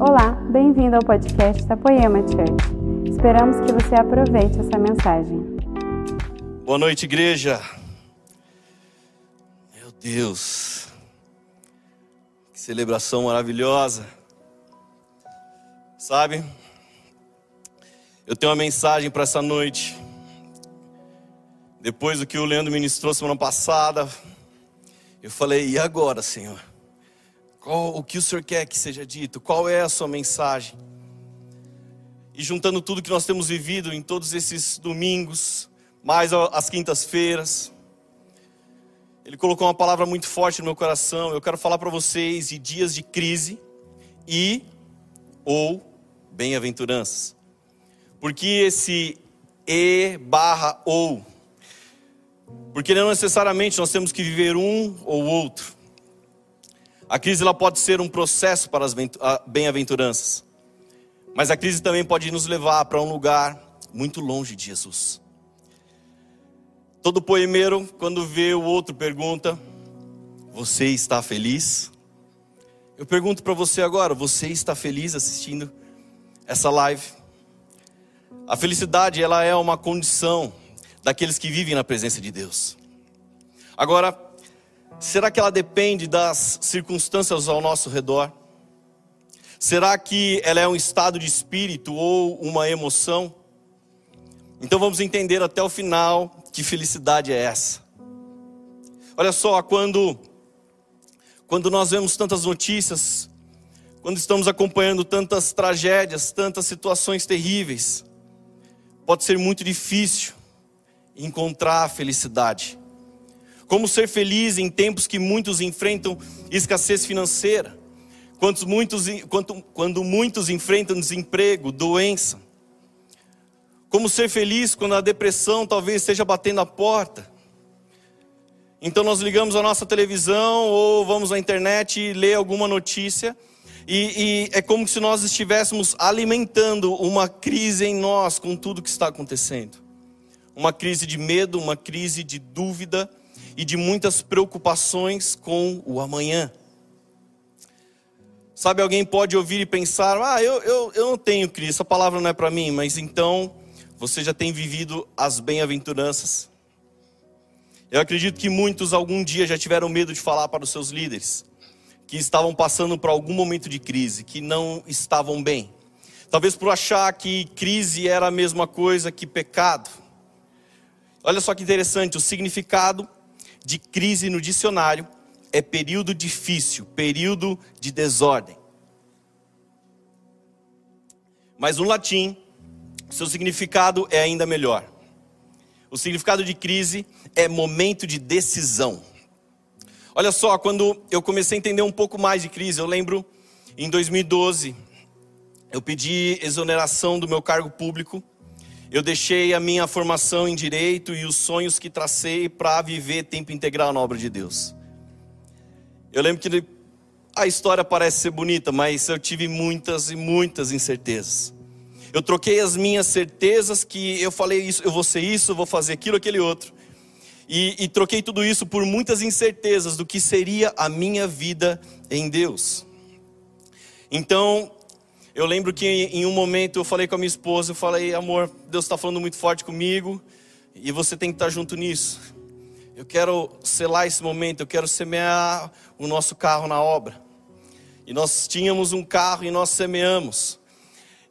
Olá, bem-vindo ao podcast da Poema Church. Esperamos que você aproveite essa mensagem. Boa noite, igreja. Meu Deus, que celebração maravilhosa. Sabe, eu tenho uma mensagem para essa noite. Depois do que o Leandro ministrou semana passada, eu falei: e agora, Senhor? Qual, o que o Senhor quer que seja dito? Qual é a sua mensagem? E juntando tudo que nós temos vivido em todos esses domingos, mais as quintas-feiras, Ele colocou uma palavra muito forte no meu coração. Eu quero falar para vocês de dias de crise e ou bem-aventuranças. Porque esse e barra ou? Porque não necessariamente nós temos que viver um ou outro. A crise ela pode ser um processo para as bem-aventuranças. Mas a crise também pode nos levar para um lugar muito longe de Jesus. Todo poemeiro, quando vê o outro, pergunta: Você está feliz? Eu pergunto para você agora: Você está feliz assistindo essa live? A felicidade, ela é uma condição daqueles que vivem na presença de Deus. Agora, Será que ela depende das circunstâncias ao nosso redor? Será que ela é um estado de espírito ou uma emoção? Então vamos entender até o final que felicidade é essa. Olha só, quando quando nós vemos tantas notícias, quando estamos acompanhando tantas tragédias, tantas situações terríveis, pode ser muito difícil encontrar a felicidade. Como ser feliz em tempos que muitos enfrentam escassez financeira? Quando muitos, quando, quando muitos enfrentam desemprego, doença? Como ser feliz quando a depressão talvez esteja batendo a porta? Então nós ligamos a nossa televisão ou vamos à internet e ler alguma notícia e, e, é como se nós estivéssemos alimentando uma crise em nós com tudo que está acontecendo. Uma crise de medo, uma crise de dúvida, e de muitas preocupações com o amanhã. Sabe, alguém pode ouvir e pensar: ah, eu, eu, eu não tenho Cristo, essa palavra não é para mim, mas então você já tem vivido as bem-aventuranças. Eu acredito que muitos algum dia já tiveram medo de falar para os seus líderes, que estavam passando por algum momento de crise, que não estavam bem. Talvez por achar que crise era a mesma coisa que pecado. Olha só que interessante, o significado de crise no dicionário é período difícil, período de desordem. Mas no latim, seu significado é ainda melhor. O significado de crise é momento de decisão. Olha só, quando eu comecei a entender um pouco mais de crise, eu lembro em 2012, eu pedi exoneração do meu cargo público eu deixei a minha formação em direito e os sonhos que tracei para viver tempo integral na obra de Deus. Eu lembro que a história parece ser bonita, mas eu tive muitas e muitas incertezas. Eu troquei as minhas certezas que eu falei isso, eu vou ser isso, vou fazer aquilo, aquele outro. E, e troquei tudo isso por muitas incertezas do que seria a minha vida em Deus. Então, eu lembro que em um momento eu falei com a minha esposa, eu falei, amor, Deus está falando muito forte comigo e você tem que estar junto nisso. Eu quero selar esse momento, eu quero semear o nosso carro na obra. E nós tínhamos um carro e nós semeamos.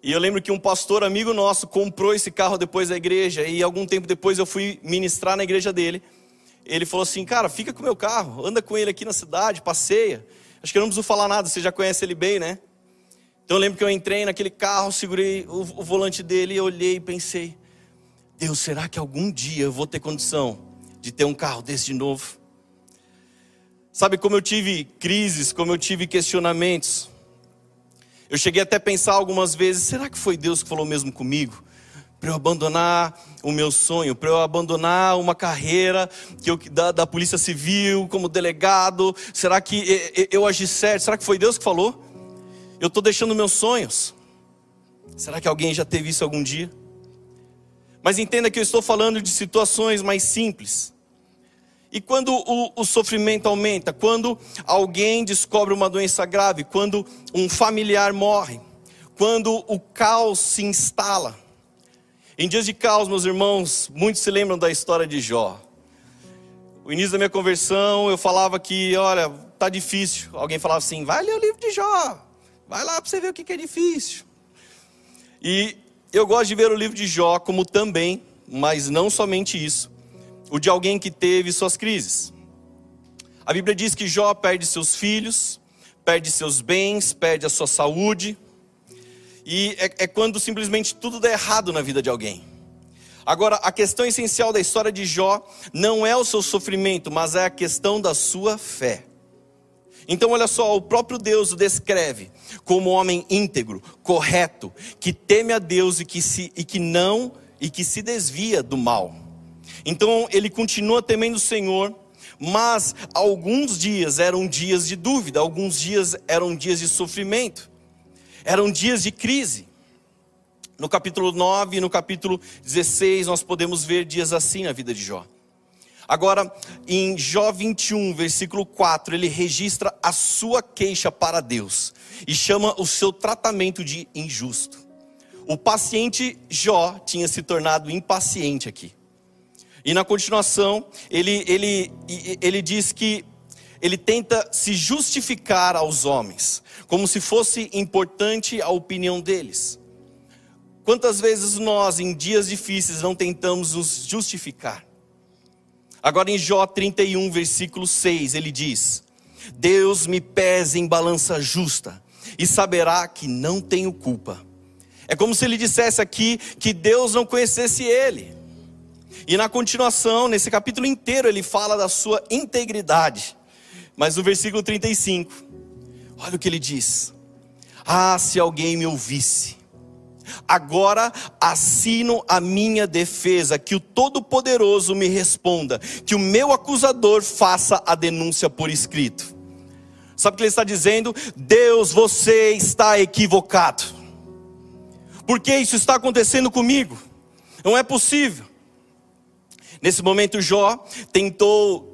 E eu lembro que um pastor amigo nosso comprou esse carro depois da igreja e algum tempo depois eu fui ministrar na igreja dele. Ele falou assim: "Cara, fica com o meu carro, anda com ele aqui na cidade, passeia". Acho que eu não preciso falar nada, você já conhece ele bem, né? Então eu lembro que eu entrei naquele carro, segurei o, o volante dele, olhei e pensei: Deus, será que algum dia eu vou ter condição de ter um carro desse de novo? Sabe como eu tive crises, como eu tive questionamentos. Eu cheguei até a pensar algumas vezes: será que foi Deus que falou mesmo comigo? Para eu abandonar o meu sonho, para eu abandonar uma carreira que eu, da, da Polícia Civil como delegado, será que eu agi certo? Será que foi Deus que falou? Eu estou deixando meus sonhos. Será que alguém já teve isso algum dia? Mas entenda que eu estou falando de situações mais simples. E quando o, o, sofrimento aumenta, quando alguém descobre uma doença grave, quando um familiar morre, quando o caos se instala. Em dias de caos, meus irmãos, muitos se lembram da história de Jó. O início da minha conversão, eu falava que, olha, tá difícil. Alguém falava assim: vai ler o livro de Jó, vai lá para você ver o que é difícil. E eu gosto de ver o livro de Jó como também, mas não somente isso o de alguém que teve suas crises. A Bíblia diz que Jó perde seus filhos, perde seus bens, perde a sua saúde, e é, é quando simplesmente tudo dá errado na vida de alguém. Agora, a questão essencial da história de Jó não é o seu sofrimento, mas é a questão da sua fé. Então, olha só, o próprio Deus o descreve como um homem íntegro, correto, que teme a Deus e que, se, e que não e que se desvia do mal. Então ele continua temendo o Senhor, mas alguns dias eram dias de dúvida, alguns dias eram dias de sofrimento, eram dias de crise. No capítulo 9 e no capítulo 16 nós podemos ver dias assim na vida de Jó. Agora, em Jó 21, versículo 4, ele registra a sua queixa para Deus e chama o seu tratamento de injusto. O paciente Jó tinha se tornado impaciente aqui. E na continuação, ele, ele, ele diz que ele tenta se justificar aos homens, como se fosse importante a opinião deles. Quantas vezes nós, em dias difíceis, não tentamos nos justificar? Agora em Jó 31, versículo 6, ele diz: Deus me pesa em balança justa e saberá que não tenho culpa. É como se ele dissesse aqui que Deus não conhecesse ele. E na continuação, nesse capítulo inteiro, ele fala da sua integridade. Mas no versículo 35, olha o que ele diz: Ah, se alguém me ouvisse. Agora assino a minha defesa, que o Todo-Poderoso me responda, que o meu acusador faça a denúncia por escrito. Sabe o que ele está dizendo? Deus, você está equivocado. Porque isso está acontecendo comigo? Não é possível. Nesse momento, Jó tentou,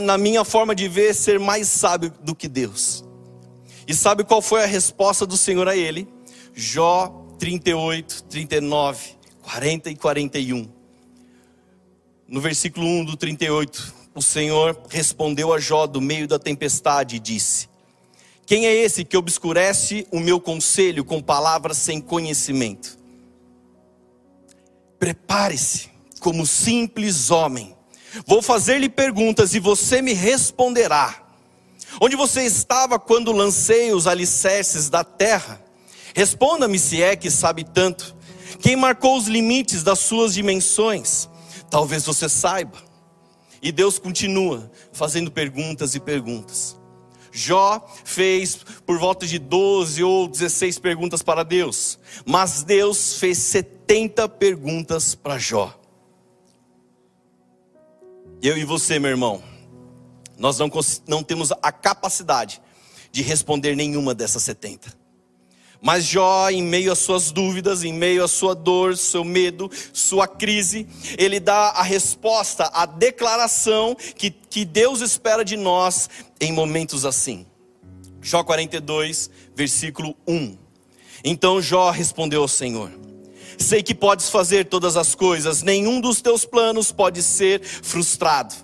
na minha forma de ver, ser mais sábio do que Deus. E sabe qual foi a resposta do Senhor a ele? Jó 38, 39, 40 e 41. No versículo 1 do 38, o Senhor respondeu a Jó do meio da tempestade e disse: Quem é esse que obscurece o meu conselho com palavras sem conhecimento? Prepare-se como simples homem. Vou fazer-lhe perguntas e você me responderá. Onde você estava quando lancei os alicerces da terra? Responda-me se é que sabe tanto. Quem marcou os limites das suas dimensões? Talvez você saiba. E Deus continua fazendo perguntas e perguntas. Jó fez por volta de 12 ou 16 perguntas para Deus, mas Deus fez 70 perguntas para Jó. Eu e você, meu irmão, nós não, não temos a capacidade de responder nenhuma dessas 70. Mas Jó, em meio às suas dúvidas, em meio à sua dor, seu medo, sua crise, ele dá a resposta, a declaração que, que Deus espera de nós em momentos assim. Jó 42, versículo 1. Então Jó respondeu ao Senhor: Sei que podes fazer todas as coisas, nenhum dos teus planos pode ser frustrado.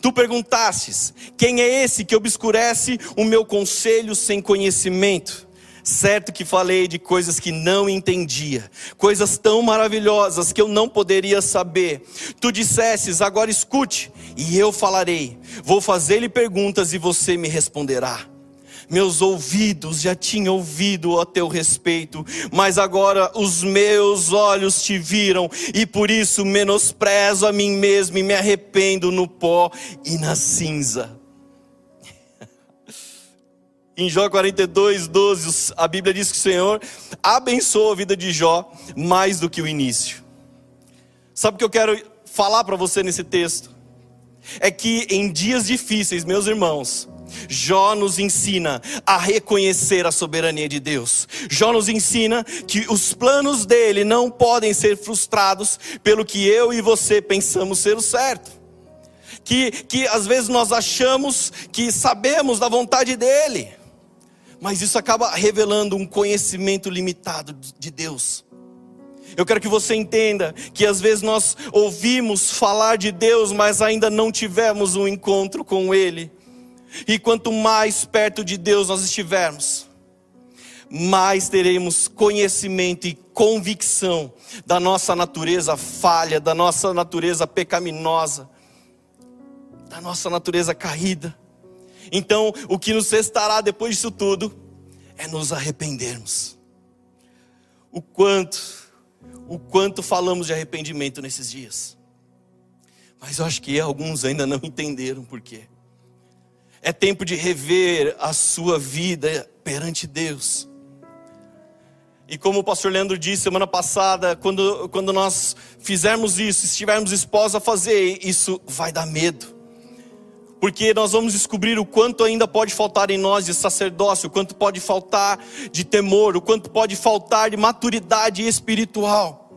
Tu perguntastes: quem é esse que obscurece o meu conselho sem conhecimento? Certo que falei de coisas que não entendia, coisas tão maravilhosas que eu não poderia saber. Tu dissestes: agora escute, e eu falarei. Vou fazer-lhe perguntas e você me responderá meus ouvidos já tinham ouvido a teu respeito, mas agora os meus olhos te viram, e por isso menosprezo a mim mesmo e me arrependo no pó e na cinza. Em Jó 42, 12, a Bíblia diz que o Senhor abençoou a vida de Jó mais do que o início. Sabe o que eu quero falar para você nesse texto? É que em dias difíceis, meus irmãos, Jó nos ensina a reconhecer a soberania de Deus. Jó nos ensina que os planos dele não podem ser frustrados pelo que eu e você pensamos ser o certo. que, que às vezes nós achamos que sabemos da vontade dEle, mas isso acaba revelando um conhecimento limitado de Deus. Eu quero que você entenda que às vezes nós ouvimos falar de Deus, mas ainda não tivemos um encontro com Ele. E quanto mais perto de Deus nós estivermos, mais teremos conhecimento e convicção da nossa natureza falha, da nossa natureza pecaminosa, da nossa natureza caída. Então, o que nos restará depois disso tudo é nos arrependermos. O quanto, o quanto falamos de arrependimento nesses dias. Mas eu acho que alguns ainda não entenderam por quê. É tempo de rever a sua vida perante Deus. E como o pastor Leandro disse semana passada, quando, quando nós fizermos isso, estivermos dispostos a fazer, isso vai dar medo. Porque nós vamos descobrir o quanto ainda pode faltar em nós de sacerdócio, o quanto pode faltar de temor, o quanto pode faltar de maturidade espiritual.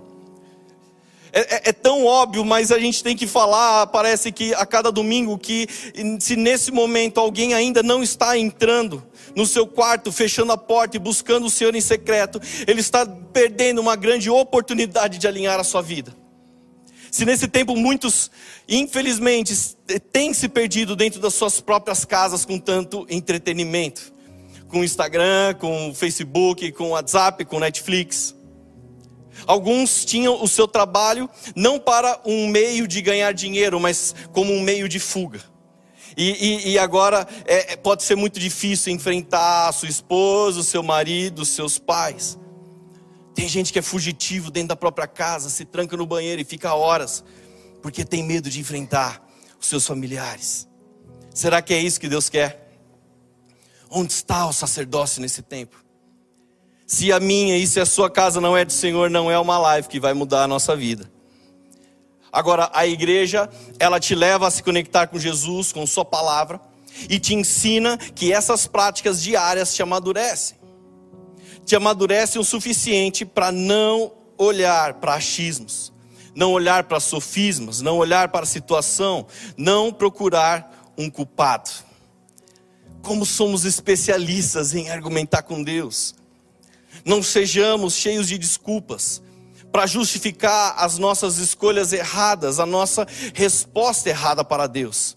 É, é, é, tão óbvio, mas a gente tem que falar, parece que a cada domingo, que se nesse momento alguém ainda não está entrando no seu quarto, fechando a porta e buscando o Senhor em secreto, ele está perdendo uma grande oportunidade de alinhar a sua vida. Se nesse tempo muitos, infelizmente, têm se perdido dentro das suas próprias casas com tanto entretenimento, com Instagram, com Facebook, com WhatsApp, com Netflix. Alguns tinham o seu trabalho não para um meio de ganhar dinheiro, mas como um meio de fuga. E, e, e agora é, pode ser muito difícil enfrentar a sua esposa, o seu marido, os seus pais. Tem gente que é fugitivo dentro da própria casa, se tranca no banheiro e fica horas, porque tem medo de enfrentar os seus familiares. Será que é isso que Deus quer? Onde está o sacerdócio nesse tempo? Se a minha e se a sua casa não é do Senhor, não é uma live que vai mudar a nossa vida. Agora, a igreja, ela te leva a se conectar com Jesus, com Sua palavra, e te ensina que essas práticas diárias te amadurecem. Te amadurecem o suficiente para não olhar para achismos, não olhar para sofismas, não olhar para a situação, não procurar um culpado. Como somos especialistas em argumentar com Deus não sejamos cheios de desculpas para justificar as nossas escolhas erradas, a nossa resposta errada para Deus,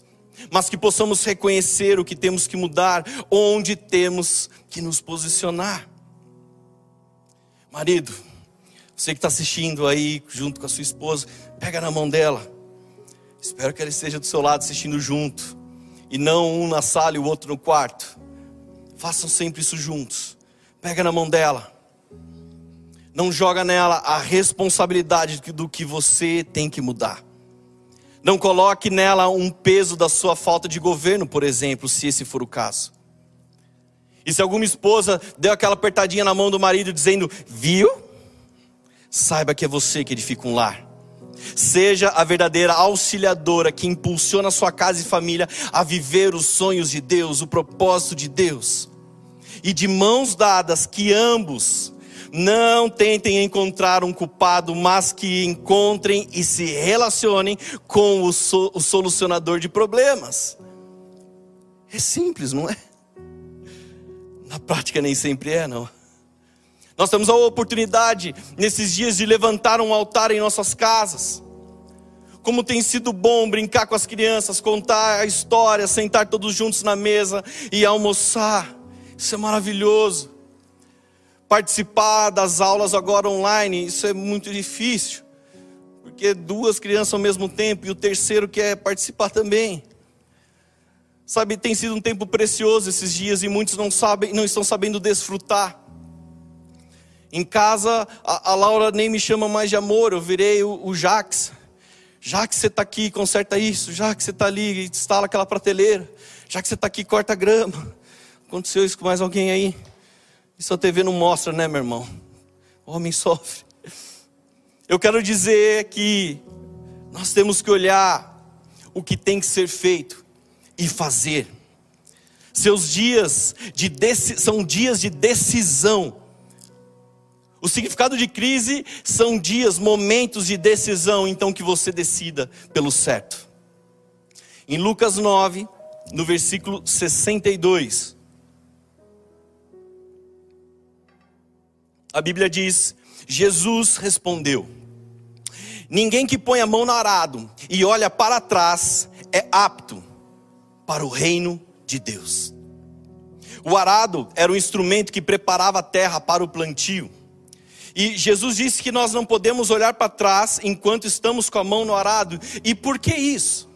mas que possamos reconhecer o que temos que mudar, onde temos que nos posicionar. Marido, você que está assistindo aí junto com a sua esposa, pega na mão dela. Espero que ela esteja do seu lado assistindo junto. E não um na sala e o outro no quarto. Façam sempre isso juntos. Pega na mão dela não joga nela a responsabilidade do que você tem que mudar. Não coloque nela um peso da sua falta de governo, por exemplo, se esse for o caso. E se alguma esposa deu aquela apertadinha na mão do marido dizendo, viu? Saiba que é você que edifica um lar. Seja a verdadeira auxiliadora que impulsiona sua casa e família a viver os sonhos de Deus, o propósito de Deus. E de mãos dadas, que ambos não tentem encontrar um culpado, mas que encontrem e se relacionem com o, so, o solucionador de problemas. É simples, não é? Na prática nem sempre é, não. Nós temos a oportunidade nesses dias de levantar um altar em nossas casas. Como tem sido bom brincar com as crianças, contar a história, sentar todos juntos na mesa e almoçar. Isso é maravilhoso participar das aulas agora online, isso é muito difícil, porque duas crianças ao mesmo tempo e o terceiro quer participar também. Sabe, tem sido um tempo precioso esses dias e muitos não sabem, não estão sabendo desfrutar. Em casa, a, a Laura nem me chama mais de amor, eu virei o, o Jax. Que você está aqui, conserta isso. Que você está ali, instala aquela prateleira. Que você está aqui, corta a grama. Aconteceu isso com mais alguém aí? Isso a TV não mostra, né, meu irmão? O homem sofre. Eu quero dizer que nós temos que olhar o que tem que ser feito e fazer. Seus dias de são dias de decisão. O significado de crise são dias, momentos de decisão, então que você decida pelo certo. em Lucas 9, no versículo 62. A Bíblia diz: Jesus respondeu: Ninguém que põe a mão no arado e olha para trás é apto para o reino de Deus. O arado era um instrumento que preparava a terra para o plantio. E Jesus disse que nós não podemos olhar para trás enquanto estamos com a mão no arado. E por que isso?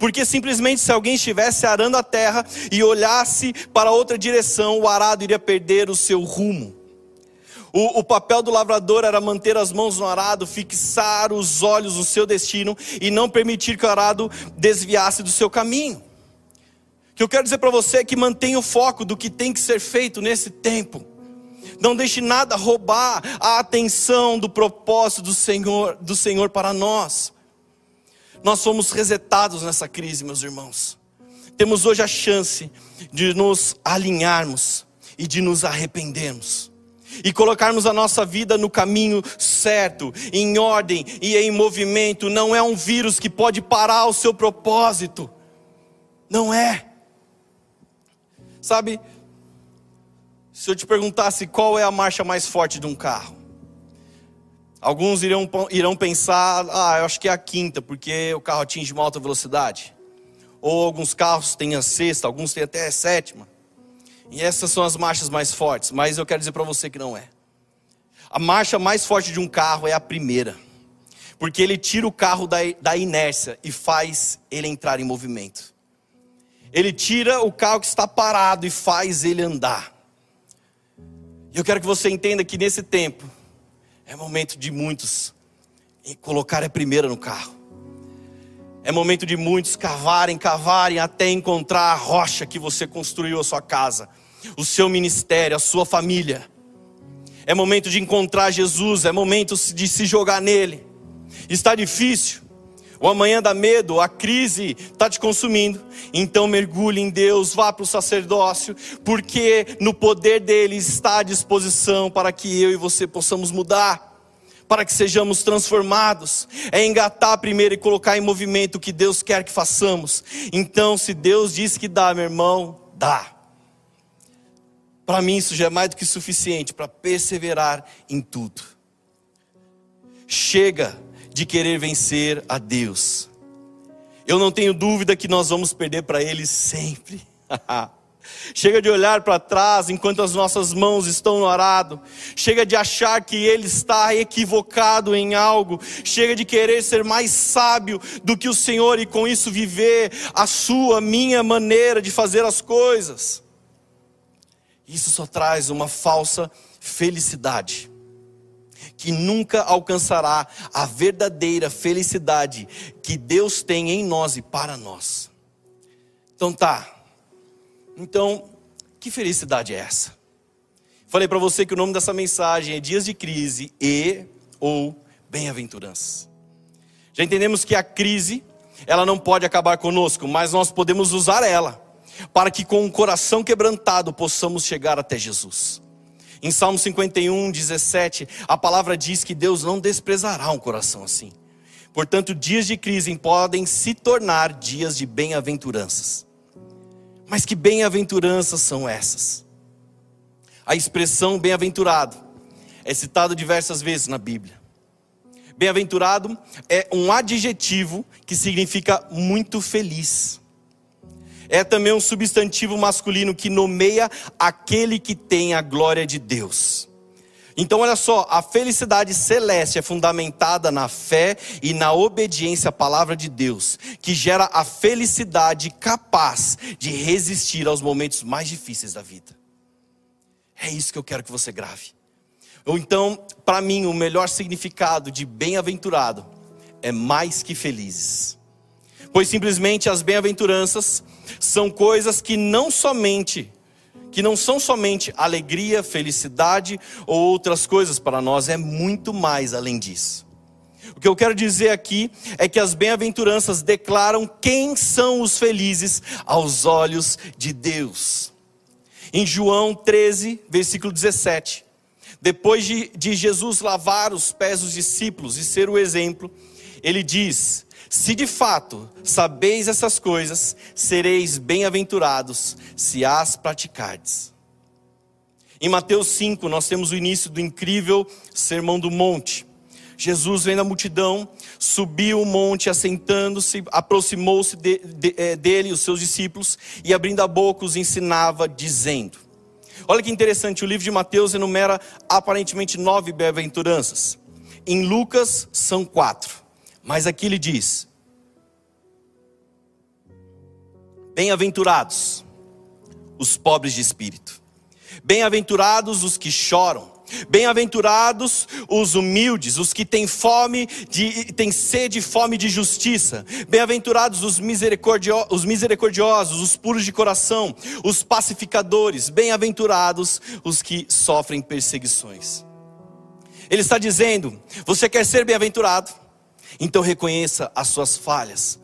Porque simplesmente se alguém estivesse arando a terra e olhasse para outra direção, o arado iria perder o seu rumo. O, o, papel do lavrador era manter as mãos no arado, fixar os olhos no seu destino e não permitir que o arado desviasse do seu caminho. Que eu quero dizer para você é que mantenha o foco do que tem que ser feito nesse tempo. Não deixe nada roubar a atenção do propósito do Senhor, do Senhor para nós. Nós fomos resetados nessa crise, meus irmãos. Temos hoje a chance de nos alinharmos e de nos arrependermos e colocarmos a nossa vida no caminho certo, em ordem e em movimento. Não é um vírus que pode parar o seu propósito. Não é. Sabe, se eu te perguntasse qual é a marcha mais forte de um carro, alguns irão, irão pensar, ah, eu acho que é a quinta, porque o carro atinge uma alta velocidade. Ou alguns carros têm a sexta, alguns têm até a sétima. E essas são as marchas mais fortes, mas eu quero dizer para você que não é. A marcha mais forte de um carro é a primeira, porque ele tira o carro da, da inércia e faz ele entrar em movimento. Ele tira o carro que está parado e faz ele andar. Eu quero que você entenda que nesse tempo é momento de muitos colocar a primeira no carro. É momento de muitos cavarem, cavarem até encontrar a rocha que você construiu a sua casa, o seu ministério, a sua família. É momento de encontrar Jesus, é momento de se jogar nele. Está difícil, o amanhã dá medo, a crise está te consumindo. Então mergulhe em Deus, vá para o sacerdócio, porque no poder dele está à disposição para que eu e você possamos mudar, para que sejamos transformados. É engatar primeiro e colocar em movimento o que Deus quer que façamos. Então, se Deus disse que dá, meu irmão, dá. Para mim, isso já é mais do que suficiente para perseverar em tudo. Chega de querer vencer a Deus. Eu não tenho dúvida que nós vamos perder para Ele sempre. Chega de olhar para trás enquanto as nossas mãos estão no arado. Chega de achar que Ele está equivocado em algo. Chega de querer ser mais sábio do que o Senhor e com isso viver a sua, minha maneira de fazer as coisas. Isso só traz uma falsa felicidade que nunca alcançará a verdadeira felicidade que Deus tem em nós e para nós. Então tá. Então, que felicidade é essa? Falei para você que o nome dessa mensagem é Dias de Crise e ou Bem-aventuranças. Já entendemos que a crise, ela não pode acabar conosco, mas nós podemos usar ela para que com o coração quebrantado possamos chegar até Jesus. Em Salmo 51, 17, a palavra diz que Deus não desprezará um coração assim. Portanto, dias de crise podem se tornar dias de bem-aventuranças. Mas que bem-aventuranças são essas? A expressão bem-aventurado é citada diversas vezes na Bíblia. Bem-aventurado é um adjetivo que significa muito feliz é também um substantivo masculino que nomeia aquele que tem a glória de Deus. Então, olha só, a felicidade celeste é fundamentada na fé e na obediência à palavra de Deus, que gera a felicidade capaz de resistir aos momentos mais difíceis da vida. É isso que eu quero que você grave. Ou então, para mim, o melhor significado de bem-aventurado é mais que felizes. Pois simplesmente as bem-aventuranças são coisas que não somente que não são somente alegria, felicidade ou outras coisas para nós, é muito mais além disso. O que eu quero dizer aqui é que as bem-aventuranças declaram quem são os felizes aos olhos de Deus. Em João 13, versículo 17, depois de, de Jesus lavar os pés dos discípulos e ser o exemplo, ele diz: Se de fato sabeis essas coisas, sereis bem-aventurados se as praticardes. Em Mateus 5, nós temos o início do incrível Sermão do Monte. Jesus, vendo a multidão, subiu o monte, assentando-se, aproximou-se de, de, é, dele, os seus discípulos, e abrindo a boca os ensinava, dizendo: Olha que interessante, o livro de Mateus enumera aparentemente nove bem-aventuranças. Em Lucas são quatro, mas aqui ele diz: Bem-aventurados os pobres de espírito, bem-aventurados os que choram, Bem-aventurados os humildes, os que têm fome de têm sede e fome de justiça. Bem-aventurados os, os misericordiosos, os puros de coração, os pacificadores. Bem-aventurados os que sofrem perseguições. Ele está dizendo: você quer ser bem-aventurado? Então reconheça as suas falhas,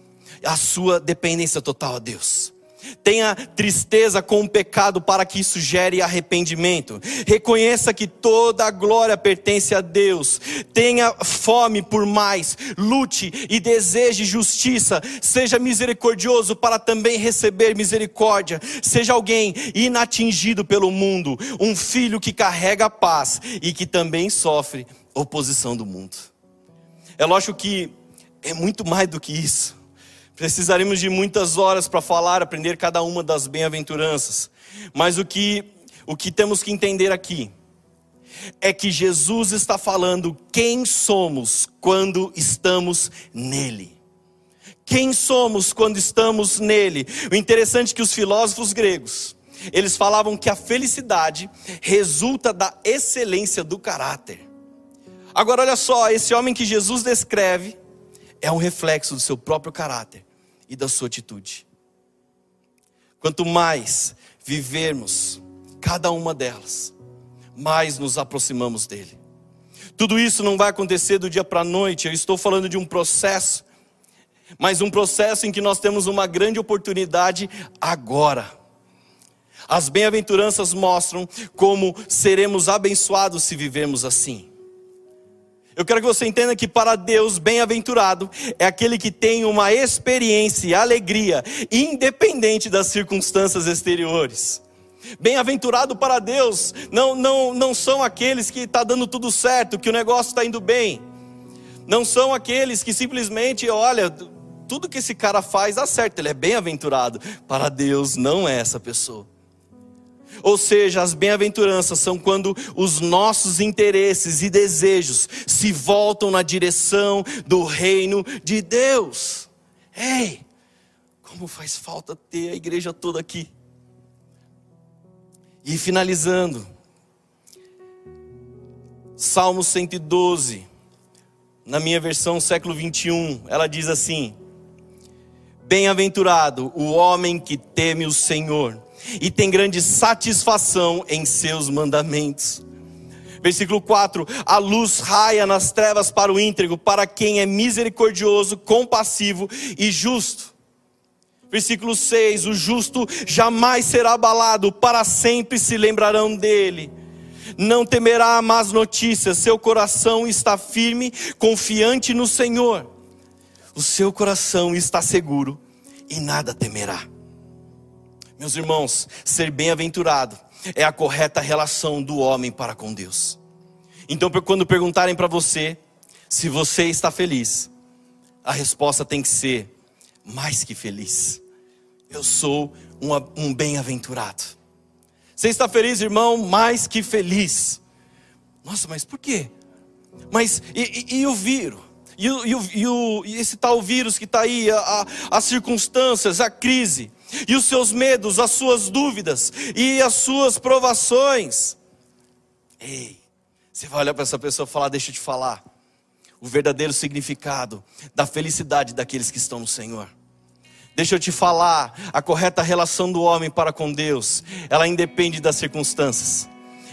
a sua dependência total a Deus. Tenha tristeza com o pecado para que isso gere arrependimento. Reconheça que toda a glória pertence a Deus. Tenha fome por mais. Lute e deseje justiça. Seja misericordioso para também receber misericórdia. Seja alguém inatingido pelo mundo. Um filho que carrega a paz e que também sofre oposição do mundo. É lógico que é muito mais do que isso. Precisaremos de muitas horas para falar, aprender cada uma das bem-aventuranças. Mas o que, o que temos que entender aqui é que Jesus está falando quem somos quando estamos nele. Quem somos quando estamos nele? O interessante é que os filósofos gregos, eles falavam que a felicidade resulta da excelência do caráter. Agora olha só, esse homem que Jesus descreve, é um reflexo do seu próprio caráter e da sua atitude. Quanto mais vivermos cada uma delas, mais nos aproximamos dele. Tudo isso não vai acontecer do dia para a noite, eu estou falando de um processo, mas um processo em que nós temos uma grande oportunidade agora. As bem-aventuranças mostram como seremos abençoados se vivermos assim. Eu quero que você entenda que para Deus, bem-aventurado é aquele que tem uma experiência e alegria, independente das circunstâncias exteriores. Bem-aventurado para Deus não, não, não são aqueles que está dando tudo certo, que o negócio está indo bem. Não são aqueles que simplesmente, olha, tudo que esse cara faz dá certo, ele é bem-aventurado. Para Deus não é essa pessoa. Ou seja, as bem-aventuranças são quando os nossos interesses e desejos se voltam na direção do reino de Deus. Ei, como faz falta ter a igreja toda aqui. E finalizando, Salmo 112, na minha versão século 21, ela diz assim: Bem-aventurado o homem que teme o Senhor e tem grande satisfação em seus mandamentos. Versículo 4: A luz raia nas trevas para o íntegro, para quem é misericordioso, compassivo e justo. Versículo 6: O justo jamais será abalado, para sempre se lembrarão dele. Não temerá más notícias, seu coração está firme, confiante no Senhor. O seu coração está seguro e nada temerá. Meus irmãos, ser bem-aventurado é a correta relação do homem para com Deus. Então, quando perguntarem para você se você está feliz, a resposta tem que ser mais que feliz. Eu sou um, um bem-aventurado. Você está feliz, irmão? Mais que feliz. Nossa, mas por quê? Mas e, e, e o vírus? E, e, e, esse tal vírus que está aí, a, a, as circunstâncias, a crise e os seus medos, as suas dúvidas e as suas provações. Ei, você vai olhar para essa pessoa e falar: Deixa eu te falar, o verdadeiro significado da felicidade daqueles que estão no Senhor. Deixa eu te falar, a correta relação do homem para com Deus, ela independe das circunstâncias,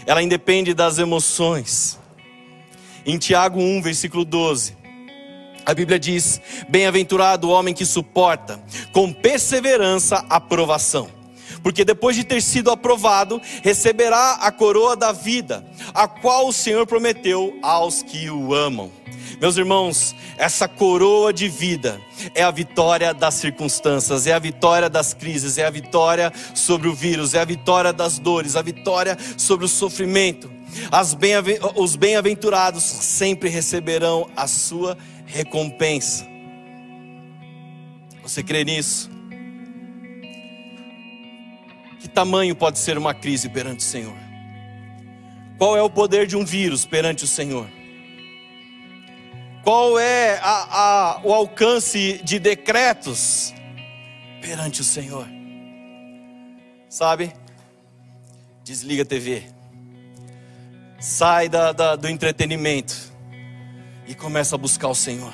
ela independe das emoções. Em Tiago 1, versículo 12, a Bíblia diz: Bem-aventurado o homem que suporta com perseverança a provação, porque depois de ter sido aprovado, receberá a coroa da vida, a qual o Senhor prometeu aos que o amam. Meus irmãos, essa coroa de vida é a vitória das circunstâncias, é a vitória das crises, é a vitória sobre o vírus, é a vitória das dores, a vitória sobre o sofrimento. Bem os bem-aventurados sempre receberão a sua recompensa. Você crê nisso? Que tamanho pode ser uma crise perante o Senhor? Qual é o poder de um vírus perante o Senhor? Qual é a, a, o alcance de decretos perante o Senhor? Sabe? Desliga a TV, sai da, da, do entretenimento e começa a buscar o Senhor.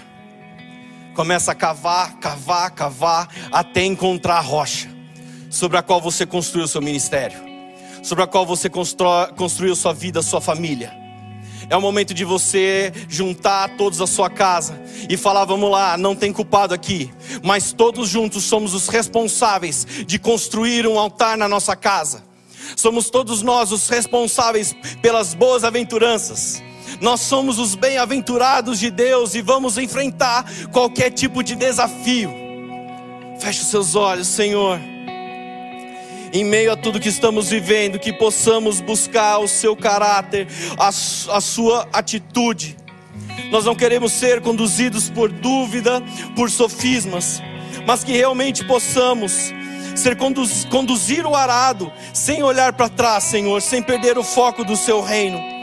Começa a cavar, cavar, cavar, até encontrar a rocha sobre a qual você construiu seu ministério, sobre a qual você construiu sua vida, sua família é o momento de você juntar todos a sua casa e falar: vamos lá, não tem culpado aqui, mas todos juntos somos os responsáveis de construir um altar na nossa casa. Somos todos nós os responsáveis pelas boas aventuranças. Nós somos os bem-aventurados de Deus e vamos enfrentar qualquer tipo de desafio. Feche os seus olhos, Senhor em meio a tudo que estamos vivendo, que possamos buscar o seu caráter, a, a sua atitude. Nós não queremos ser conduzidos por dúvida, por sofismas, mas que realmente possamos ser conduz, conduzir o arado sem olhar para trás, Senhor, sem perder o foco do seu reino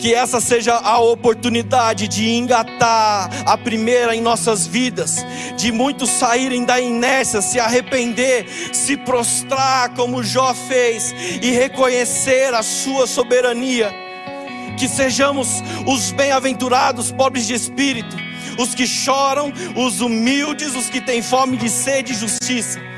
que essa seja a oportunidade de engatar a primeira em nossas vidas, de muitos saírem da inércia, se arrepender, se prostrar como Jó fez e reconhecer a sua soberania. Que sejamos os bem-aventurados, pobres de espírito, os que choram, os humildes, os que têm fome de sede e justiça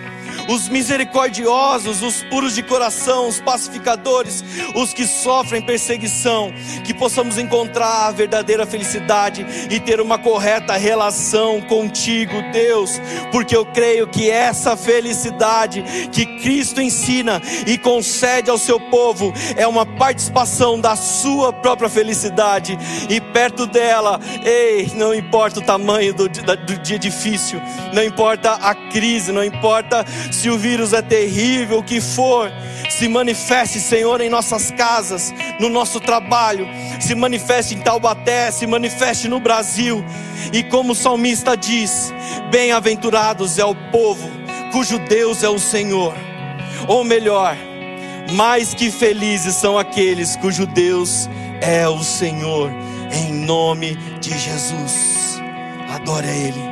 os misericordiosos, os puros de coração, os pacificadores, os que sofrem perseguição, que possamos encontrar a verdadeira felicidade e ter uma correta relação contigo, Deus, porque eu creio que essa felicidade que Cristo ensina e concede ao seu povo é uma participação da sua própria felicidade, e perto dela, ei, não importa o tamanho do, do dia difícil, não importa a crise, não importa se o vírus é terrível, o que for, se manifeste, Senhor, em nossas casas, no nosso trabalho, se manifeste em Taubaté, se manifeste no Brasil. E como o salmista diz: Bem-aventurados é o povo cujo Deus é o Senhor. Ou melhor, mais que felizes são aqueles cujo Deus é o Senhor, em nome de Jesus. Adore a Ele.